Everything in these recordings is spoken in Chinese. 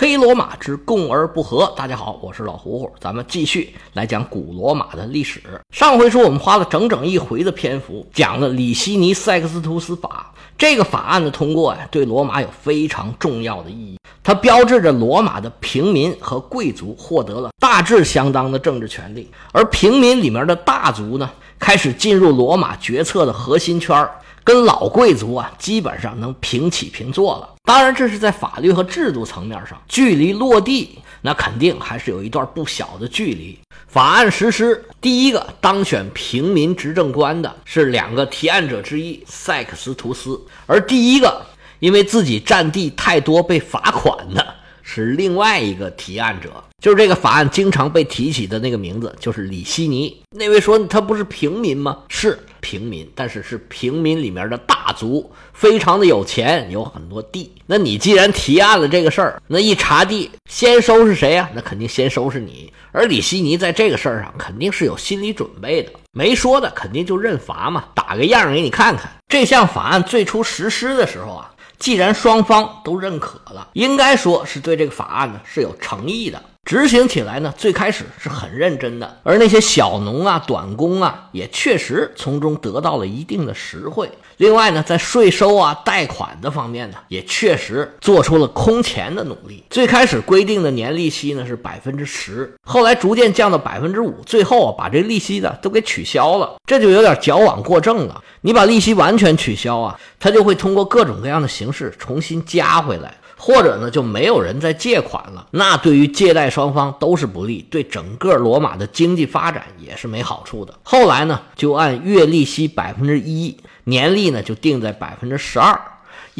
黑罗马之共而不和。大家好，我是老胡胡，咱们继续来讲古罗马的历史。上回说我们花了整整一回的篇幅讲了里希尼塞克斯图斯法这个法案的通过呀，对罗马有非常重要的意义。它标志着罗马的平民和贵族获得了大致相当的政治权利，而平民里面的大族呢，开始进入罗马决策的核心圈儿。跟老贵族啊，基本上能平起平坐了。当然，这是在法律和制度层面上，距离落地那肯定还是有一段不小的距离。法案实施，第一个当选平民执政官的是两个提案者之一塞克斯图斯，而第一个因为自己占地太多被罚款的是另外一个提案者。就是这个法案经常被提起的那个名字，就是李希尼。那位说他不是平民吗？是平民，但是是平民里面的大族，非常的有钱，有很多地。那你既然提案了这个事儿，那一查地，先收拾谁呀？那肯定先收拾你。而李希尼在这个事儿上肯定是有心理准备的，没说的肯定就认罚嘛，打个样给你看看。这项法案最初实施的时候啊，既然双方都认可了，应该说是对这个法案呢是有诚意的。执行起来呢，最开始是很认真的，而那些小农啊、短工啊，也确实从中得到了一定的实惠。另外呢，在税收啊、贷款的方面呢，也确实做出了空前的努力。最开始规定的年利息呢是百分之十，后来逐渐降到百分之五，最后啊把这利息的都给取消了，这就有点矫枉过正了。你把利息完全取消啊，它就会通过各种各样的形式重新加回来。或者呢，就没有人再借款了，那对于借贷双方都是不利，对整个罗马的经济发展也是没好处的。后来呢，就按月利息百分之一，年利呢就定在百分之十二。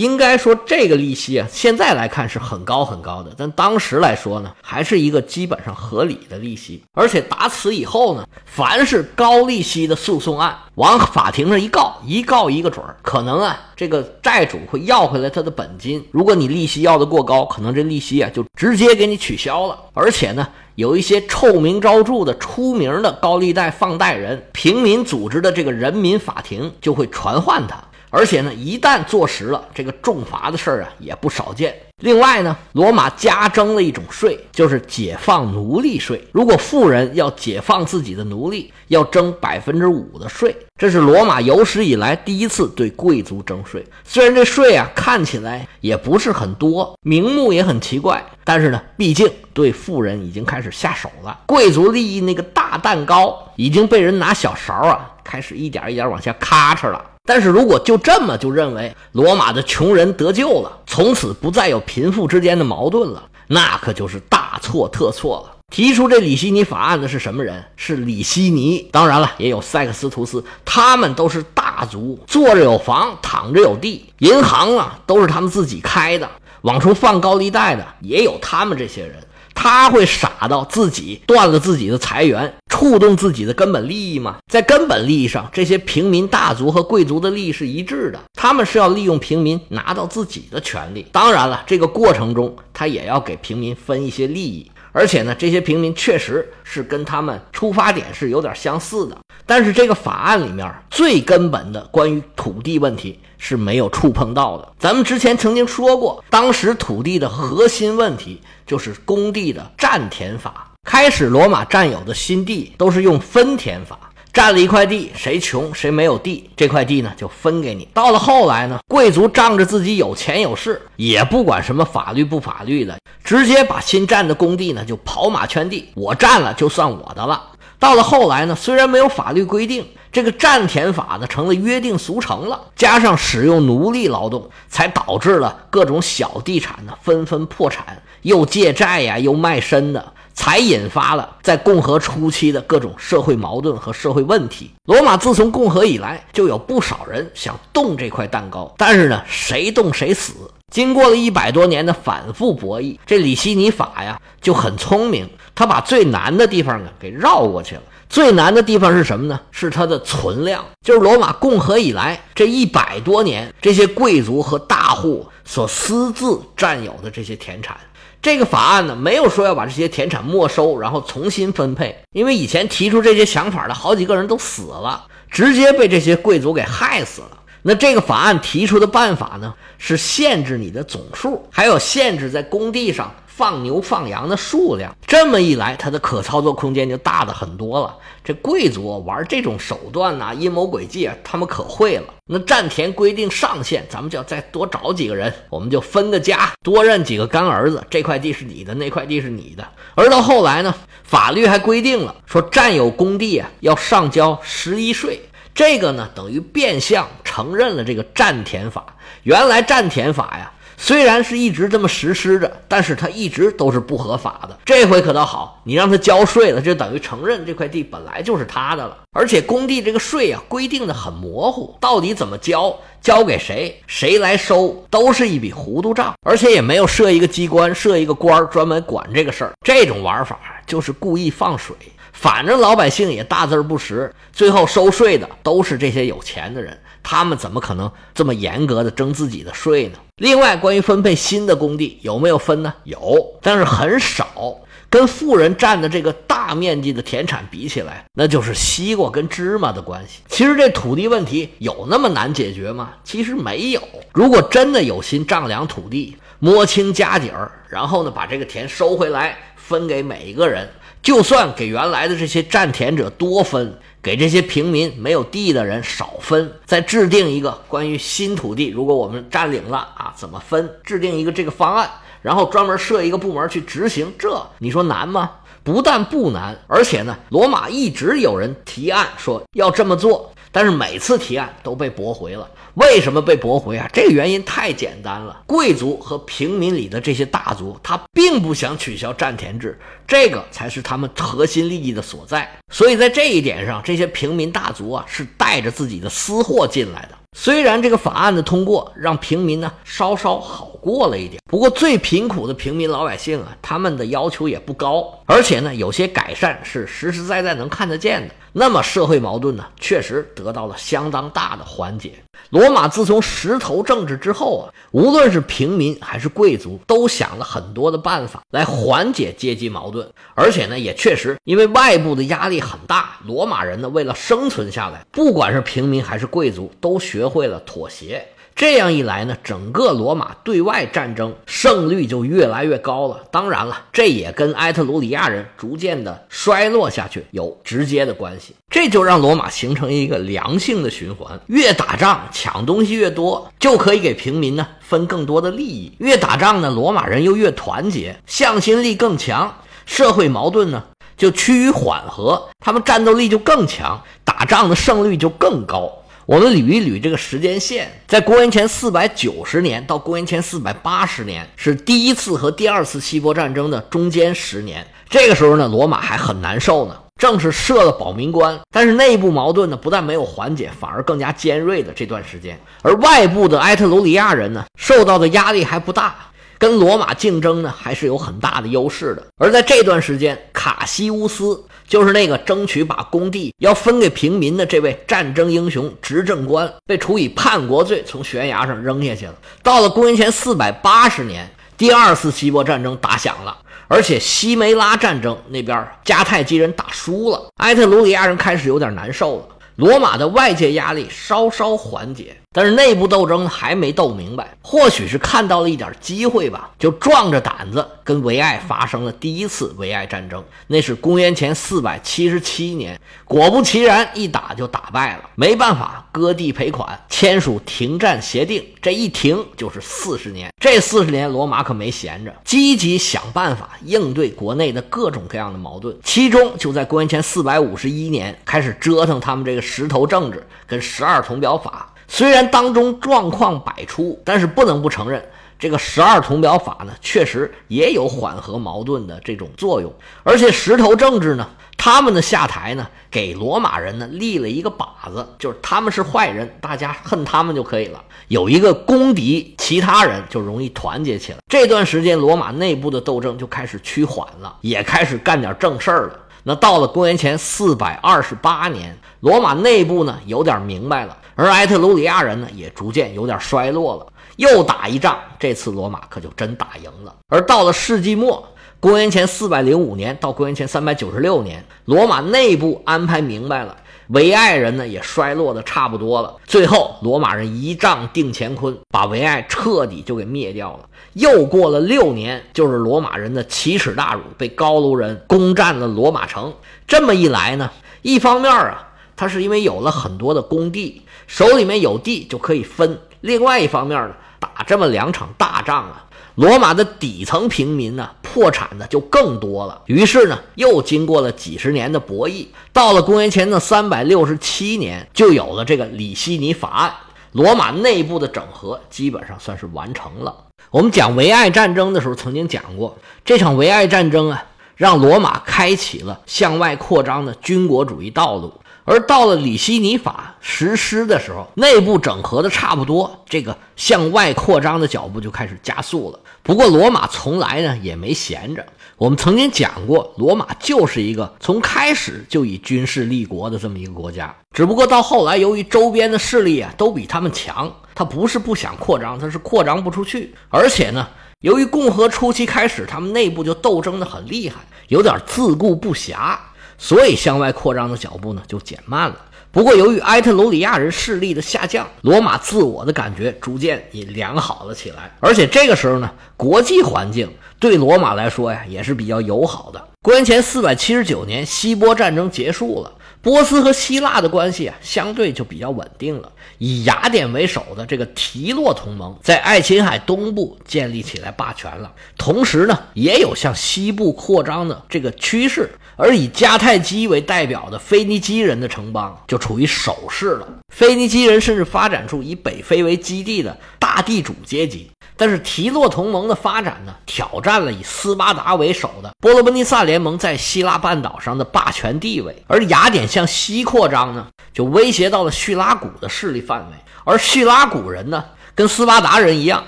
应该说，这个利息啊，现在来看是很高很高的，但当时来说呢，还是一个基本上合理的利息。而且打此以后呢，凡是高利息的诉讼案，往法庭上一告，一告一个准儿。可能啊，这个债主会要回来他的本金。如果你利息要的过高，可能这利息啊就直接给你取消了。而且呢，有一些臭名昭著的出名的高利贷放贷人，平民组织的这个人民法庭就会传唤他。而且呢，一旦坐实了这个重罚的事儿啊，也不少见。另外呢，罗马加征了一种税，就是解放奴隶税。如果富人要解放自己的奴隶，要征百分之五的税。这是罗马有史以来第一次对贵族征税。虽然这税啊看起来也不是很多，名目也很奇怪，但是呢，毕竟对富人已经开始下手了。贵族利益那个大蛋糕已经被人拿小勺啊，开始一点一点往下咔嚓了。但是如果就这么就认为罗马的穷人得救了，从此不再有贫富之间的矛盾了，那可就是大错特错了。提出这里希尼法案的是什么人？是里希尼。当然了，也有塞克斯图斯，他们都是大族，坐着有房，躺着有地，银行啊都是他们自己开的，往出放高利贷的也有他们这些人。他会傻到自己断了自己的财源，触动自己的根本利益吗？在根本利益上，这些平民大族和贵族的利益是一致的，他们是要利用平民拿到自己的权利。当然了，这个过程中他也要给平民分一些利益。而且呢，这些平民确实是跟他们出发点是有点相似的，但是这个法案里面最根本的关于土地问题是没有触碰到的。咱们之前曾经说过，当时土地的核心问题就是工地的占田法。开始罗马占有的新地都是用分田法。占了一块地，谁穷谁没有地，这块地呢就分给你。到了后来呢，贵族仗着自己有钱有势，也不管什么法律不法律的，直接把新占的工地呢就跑马圈地，我占了就算我的了。到了后来呢，虽然没有法律规定，这个占田法呢成了约定俗成了，加上使用奴隶劳动，才导致了各种小地产呢纷纷破产，又借债呀，又卖身的。才引发了在共和初期的各种社会矛盾和社会问题。罗马自从共和以来，就有不少人想动这块蛋糕，但是呢，谁动谁死。经过了一百多年的反复博弈，这里希尼法呀就很聪明，他把最难的地方呢给绕过去了。最难的地方是什么呢？是它的存量，就是罗马共和以来这一百多年，这些贵族和大户所私自占有的这些田产。这个法案呢，没有说要把这些田产没收，然后重新分配，因为以前提出这些想法的好几个人都死了，直接被这些贵族给害死了。那这个法案提出的办法呢，是限制你的总数，还有限制在工地上放牛放羊的数量。这么一来，它的可操作空间就大的很多了。这贵族玩这种手段呐，阴谋诡计啊，他们可会了。那占田规定上限，咱们就要再多找几个人，我们就分个家，多认几个干儿子。这块地是你的，那块地是你的。而到后来呢，法律还规定了，说占有工地啊要上交十一税。这个呢，等于变相承认了这个占田法。原来占田法呀，虽然是一直这么实施着，但是它一直都是不合法的。这回可倒好，你让他交税了，就等于承认这块地本来就是他的了。而且工地这个税啊，规定的很模糊，到底怎么交，交给谁，谁来收，都是一笔糊涂账。而且也没有设一个机关，设一个官专门管这个事儿。这种玩法就是故意放水。反正老百姓也大字不识，最后收税的都是这些有钱的人，他们怎么可能这么严格的征自己的税呢？另外，关于分配新的工地有没有分呢？有，但是很少，跟富人占的这个大面积的田产比起来，那就是西瓜跟芝麻的关系。其实这土地问题有那么难解决吗？其实没有。如果真的有心丈量土地，摸清家底儿，然后呢把这个田收回来，分给每一个人。就算给原来的这些占田者多分，给这些平民没有地的人少分，再制定一个关于新土地，如果我们占领了啊，怎么分？制定一个这个方案，然后专门设一个部门去执行，这你说难吗？不但不难，而且呢，罗马一直有人提案说要这么做，但是每次提案都被驳回了。为什么被驳回啊？这个原因太简单了，贵族和平民里的这些大族，他并不想取消占田制，这个才是他们核心利益的所在。所以在这一点上，这些平民大族啊，是带着自己的私货进来的。虽然这个法案的通过让平民呢稍稍好过了一点，不过最贫苦的平民老百姓啊，他们的要求也不高，而且呢，有些改善是实实在在能看得见的。那么社会矛盾呢，确实得到了相当大的缓解。罗马自从石头政治之后啊，无论是平民还是贵族，都想了很多的办法来缓解阶级矛盾，而且呢，也确实因为外部的压力很大，罗马人呢为了生存下来，不管是平民还是贵族，都学会了妥协。这样一来呢，整个罗马对外战争胜率就越来越高了。当然了，这也跟埃特鲁里亚人逐渐的衰落下去有直接的关系。这就让罗马形成一个良性的循环：越打仗抢东西越多，就可以给平民呢分更多的利益；越打仗呢，罗马人又越团结，向心力更强，社会矛盾呢就趋于缓和，他们战斗力就更强，打仗的胜率就更高。我们捋一捋这个时间线，在公元前四百九十年到公元前四百八十年，是第一次和第二次希波战争的中间十年。这个时候呢，罗马还很难受呢，正是设了保民官，但是内部矛盾呢，不但没有缓解，反而更加尖锐的这段时间。而外部的埃特鲁里亚人呢，受到的压力还不大，跟罗马竞争呢，还是有很大的优势的。而在这段时间，卡西乌斯。就是那个争取把工地要分给平民的这位战争英雄执政官，被处以叛国罪，从悬崖上扔下去了。到了公元前四百八十年，第二次希波战争打响了，而且西梅拉战争那边迦太基人打输了，埃特鲁里亚人开始有点难受了。罗马的外界压力稍稍缓解，但是内部斗争还没斗明白。或许是看到了一点机会吧，就壮着胆子跟维埃发生了第一次维埃战争。那是公元前四百七十七年，果不其然，一打就打败了。没办法，割地赔款，签署停战协定。这一停就是四十年。这四十年，罗马可没闲着，积极想办法应对国内的各种各样的矛盾。其中，就在公元前四百五十一年开始折腾他们这个。石头政治跟十二铜表法虽然当中状况百出，但是不能不承认，这个十二铜表法呢，确实也有缓和矛盾的这种作用。而且石头政治呢，他们的下台呢，给罗马人呢立了一个靶子，就是他们是坏人，大家恨他们就可以了。有一个公敌，其他人就容易团结起来。这段时间，罗马内部的斗争就开始趋缓了，也开始干点正事儿了。那到了公元前四百二十八年，罗马内部呢有点明白了，而埃特鲁里亚人呢也逐渐有点衰落了。又打一仗，这次罗马可就真打赢了。而到了世纪末，公元前四百零五年到公元前三百九十六年，罗马内部安排明白了，维埃人呢也衰落的差不多了。最后，罗马人一仗定乾坤，把维埃彻底就给灭掉了。又过了六年，就是罗马人的奇耻大辱，被高卢人攻占了罗马城。这么一来呢，一方面啊，他是因为有了很多的工地，手里面有地就可以分；另外一方面呢，打这么两场大仗啊。罗马的底层平民呢，破产的就更多了。于是呢，又经过了几十年的博弈，到了公元前的三百六十七年，就有了这个里希尼法案。罗马内部的整合基本上算是完成了。我们讲维埃战争的时候，曾经讲过，这场维埃战争啊，让罗马开启了向外扩张的军国主义道路。而到了里希尼法实施的时候，内部整合的差不多，这个向外扩张的脚步就开始加速了。不过罗马从来呢也没闲着。我们曾经讲过，罗马就是一个从开始就以军事立国的这么一个国家。只不过到后来，由于周边的势力啊都比他们强，他不是不想扩张，他是扩张不出去。而且呢，由于共和初期开始，他们内部就斗争的很厉害，有点自顾不暇。所以向外扩张的脚步呢就减慢了。不过由于埃特鲁里亚人势力的下降，罗马自我的感觉逐渐也良好了起来。而且这个时候呢，国际环境对罗马来说呀也是比较友好的。公元前479年，希波战争结束了。波斯和希腊的关系啊，相对就比较稳定了。以雅典为首的这个提洛同盟，在爱琴海东部建立起来霸权了，同时呢，也有向西部扩张的这个趋势。而以迦太基为代表的腓尼基人的城邦，就处于守势了。腓尼基人甚至发展出以北非为基地的大地主阶级。但是提洛同盟的发展呢，挑战了以斯巴达为首的波罗奔尼撒联盟在希腊半岛上的霸权地位，而雅典向西扩张呢，就威胁到了叙拉古的势力范围，而叙拉古人呢。跟斯巴达人一样，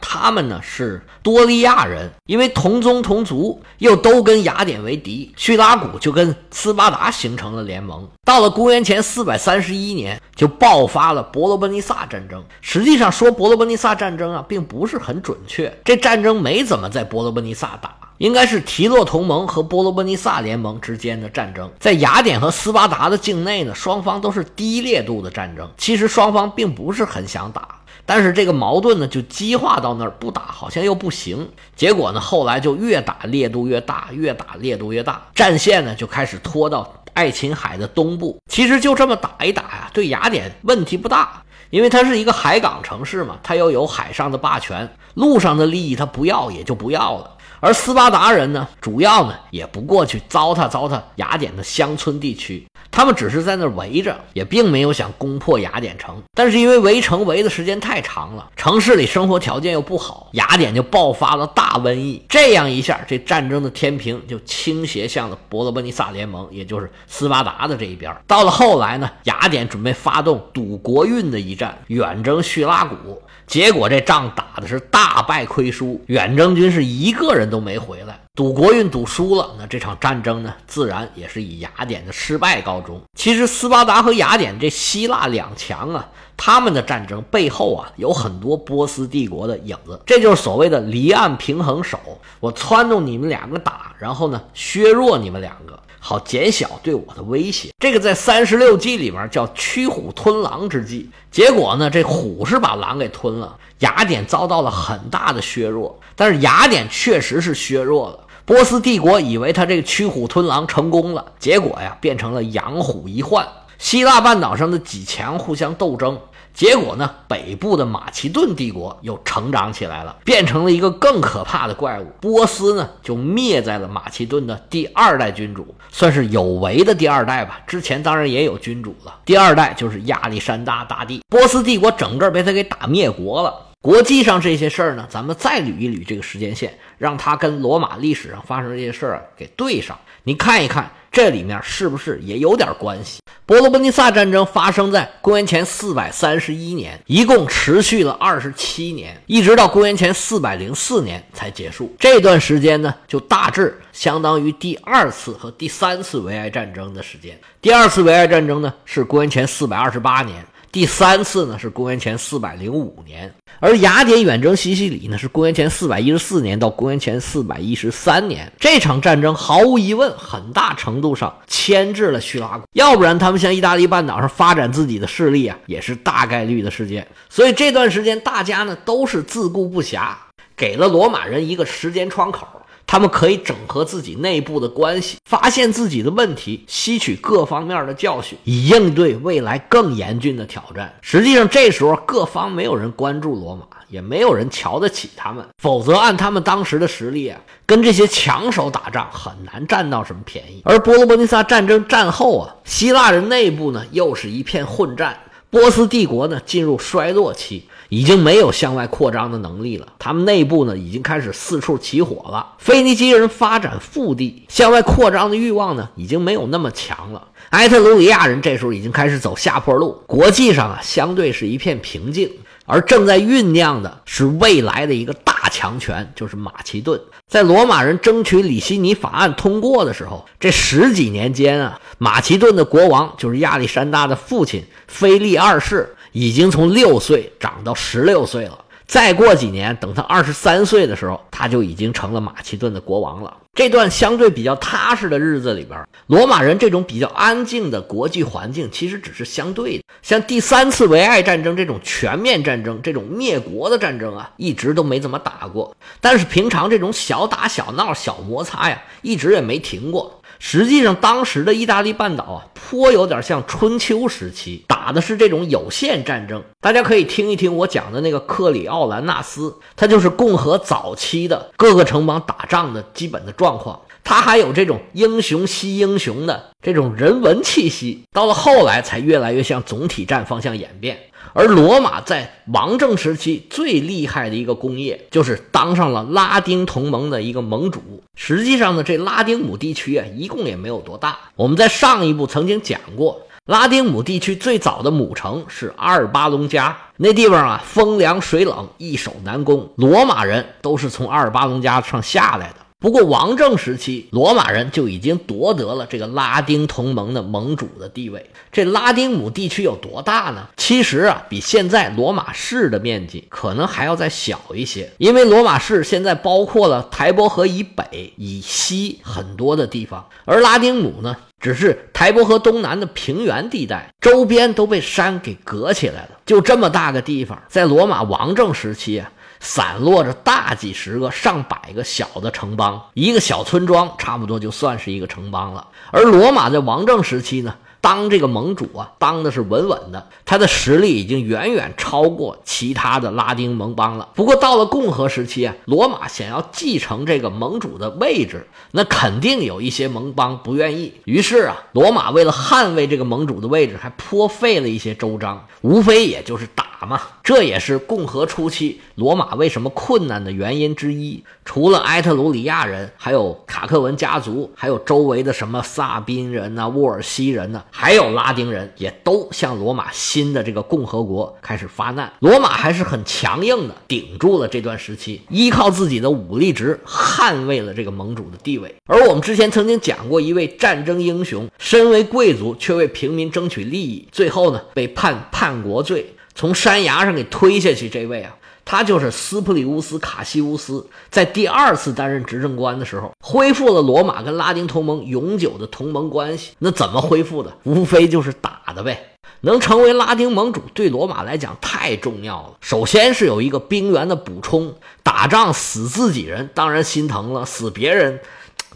他们呢是多利亚人，因为同宗同族，又都跟雅典为敌，叙拉古就跟斯巴达形成了联盟。到了公元前四百三十一年，就爆发了伯罗奔尼撒战争。实际上说伯罗奔尼撒战争啊，并不是很准确，这战争没怎么在伯罗奔尼撒打，应该是提洛同盟和波罗奔尼撒联盟之间的战争。在雅典和斯巴达的境内呢，双方都是低烈度的战争，其实双方并不是很想打。但是这个矛盾呢，就激化到那儿不打好像又不行，结果呢，后来就越打烈度越大，越打烈度越大，战线呢就开始拖到爱琴海的东部。其实就这么打一打呀，对雅典问题不大，因为它是一个海港城市嘛，它又有海上的霸权，陆上的利益它不要也就不要了。而斯巴达人呢，主要呢也不过去糟蹋糟蹋雅典的乡村地区。他们只是在那围着，也并没有想攻破雅典城。但是因为围城围的时间太长了，城市里生活条件又不好，雅典就爆发了大瘟疫。这样一下，这战争的天平就倾斜向了伯罗奔尼撒联盟，也就是斯巴达的这一边。到了后来呢，雅典准备发动赌国运的一战，远征叙拉古。结果这仗打的是大败亏输，远征军是一个人都没回来。赌国运赌输了，那这场战争呢，自然也是以雅典的失败告终。其实斯巴达和雅典这希腊两强啊，他们的战争背后啊，有很多波斯帝国的影子。这就是所谓的离岸平衡手，我撺动你们两个打，然后呢削弱你们两个，好减小对我的威胁。这个在三十六计里面叫驱虎吞狼之计。结果呢，这虎是把狼给吞了，雅典遭到了很大的削弱。但是雅典确实是削弱了。波斯帝国以为他这个驱虎吞狼成功了，结果呀变成了养虎一患。希腊半岛上的几强互相斗争，结果呢北部的马其顿帝国又成长起来了，变成了一个更可怕的怪物。波斯呢就灭在了马其顿的第二代君主，算是有为的第二代吧。之前当然也有君主了，第二代就是亚历山大大帝。波斯帝国整个被他给打灭国了。国际上这些事儿呢，咱们再捋一捋这个时间线，让它跟罗马历史上发生这些事儿给对上。你看一看这里面是不是也有点关系？伯罗奔尼撒战争发生在公元前四百三十一年，一共持续了二十七年，一直到公元前四百零四年才结束。这段时间呢，就大致相当于第二次和第三次维埃战争的时间。第二次维埃战争呢，是公元前四百二十八年。第三次呢是公元前四百零五年，而雅典远征西西里呢，是公元前四百一十四年到公元前四百一十三年。这场战争毫无疑问，很大程度上牵制了叙拉古，要不然他们向意大利半岛上发展自己的势力啊，也是大概率的事件。所以这段时间，大家呢都是自顾不暇，给了罗马人一个时间窗口。他们可以整合自己内部的关系，发现自己的问题，吸取各方面的教训，以应对未来更严峻的挑战。实际上，这时候各方没有人关注罗马，也没有人瞧得起他们。否则，按他们当时的实力啊，跟这些强手打仗很难占到什么便宜。而波罗奔尼撒战争战后啊，希腊人内部呢又是一片混战，波斯帝国呢进入衰落期。已经没有向外扩张的能力了，他们内部呢已经开始四处起火了。腓尼基人发展腹地，向外扩张的欲望呢已经没有那么强了。埃特鲁里亚人这时候已经开始走下坡路，国际上啊相对是一片平静，而正在酝酿的是未来的一个大强权，就是马其顿。在罗马人争取里希尼法案通过的时候，这十几年间啊，马其顿的国王就是亚历山大的父亲腓力二世。已经从六岁长到十六岁了。再过几年，等他二十三岁的时候，他就已经成了马其顿的国王了。这段相对比较踏实的日子里边，罗马人这种比较安静的国际环境，其实只是相对的。像第三次维埃战争这种全面战争、这种灭国的战争啊，一直都没怎么打过。但是平常这种小打小闹、小摩擦呀，一直也没停过。实际上，当时的意大利半岛啊，颇有点像春秋时期，打的是这种有限战争。大家可以听一听我讲的那个克里奥兰纳斯，他就是共和早期的各个城邦打仗的基本的状况。他还有这种英雄惜英雄的这种人文气息。到了后来，才越来越向总体战方向演变。而罗马在王政时期最厉害的一个工业，就是当上了拉丁同盟的一个盟主。实际上呢，这拉丁姆地区啊，一共也没有多大。我们在上一部曾经讲过，拉丁姆地区最早的母城是阿尔巴隆加，那地方啊，风凉水冷，易守难攻。罗马人都是从阿尔巴隆加上下来的。不过，王政时期，罗马人就已经夺得了这个拉丁同盟的盟主的地位。这拉丁姆地区有多大呢？其实啊，比现在罗马市的面积可能还要再小一些。因为罗马市现在包括了台伯河以北、以西很多的地方，而拉丁姆呢，只是台伯河东南的平原地带，周边都被山给隔起来了。就这么大个地方，在罗马王政时期啊。散落着大几十个、上百个小的城邦，一个小村庄差不多就算是一个城邦了。而罗马在王政时期呢？当这个盟主啊，当的是稳稳的，他的实力已经远远超过其他的拉丁盟邦了。不过到了共和时期啊，罗马想要继承这个盟主的位置，那肯定有一些盟邦不愿意。于是啊，罗马为了捍卫这个盟主的位置，还颇费了一些周章，无非也就是打嘛。这也是共和初期罗马为什么困难的原因之一。除了埃特鲁里亚人，还有卡克文家族，还有周围的什么萨宾人呐、沃尔西人呐。还有拉丁人也都向罗马新的这个共和国开始发难，罗马还是很强硬的顶住了这段时期，依靠自己的武力值捍卫了这个盟主的地位。而我们之前曾经讲过一位战争英雄，身为贵族却为平民争取利益，最后呢被判叛国罪，从山崖上给推下去。这位啊。他就是斯普里乌斯·卡西乌斯，在第二次担任执政官的时候，恢复了罗马跟拉丁同盟永久的同盟关系。那怎么恢复的？无非就是打的呗。能成为拉丁盟主，对罗马来讲太重要了。首先是有一个兵源的补充，打仗死自己人当然心疼了，死别人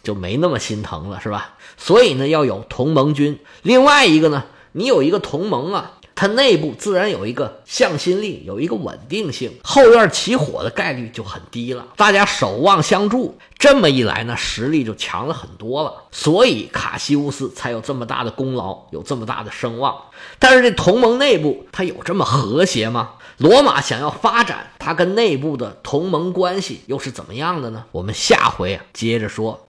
就没那么心疼了，是吧？所以呢，要有同盟军。另外一个呢，你有一个同盟啊。它内部自然有一个向心力，有一个稳定性，后院起火的概率就很低了。大家守望相助，这么一来呢，实力就强了很多了。所以卡西乌斯才有这么大的功劳，有这么大的声望。但是这同盟内部它有这么和谐吗？罗马想要发展，它跟内部的同盟关系又是怎么样的呢？我们下回啊接着说。